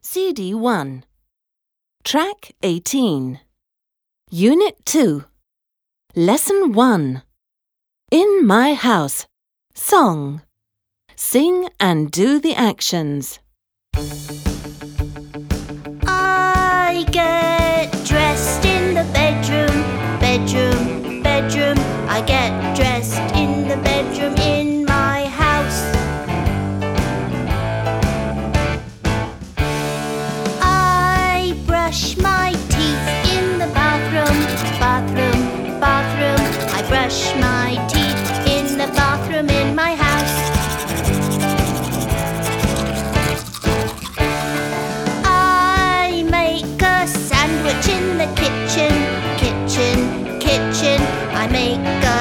CD 1. Track 18. Unit 2. Lesson 1. In my house. Song. Sing and do the actions. I get dressed in the bedroom, bedroom, bedroom. I get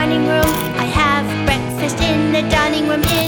dining room. I have breakfast in the dining room.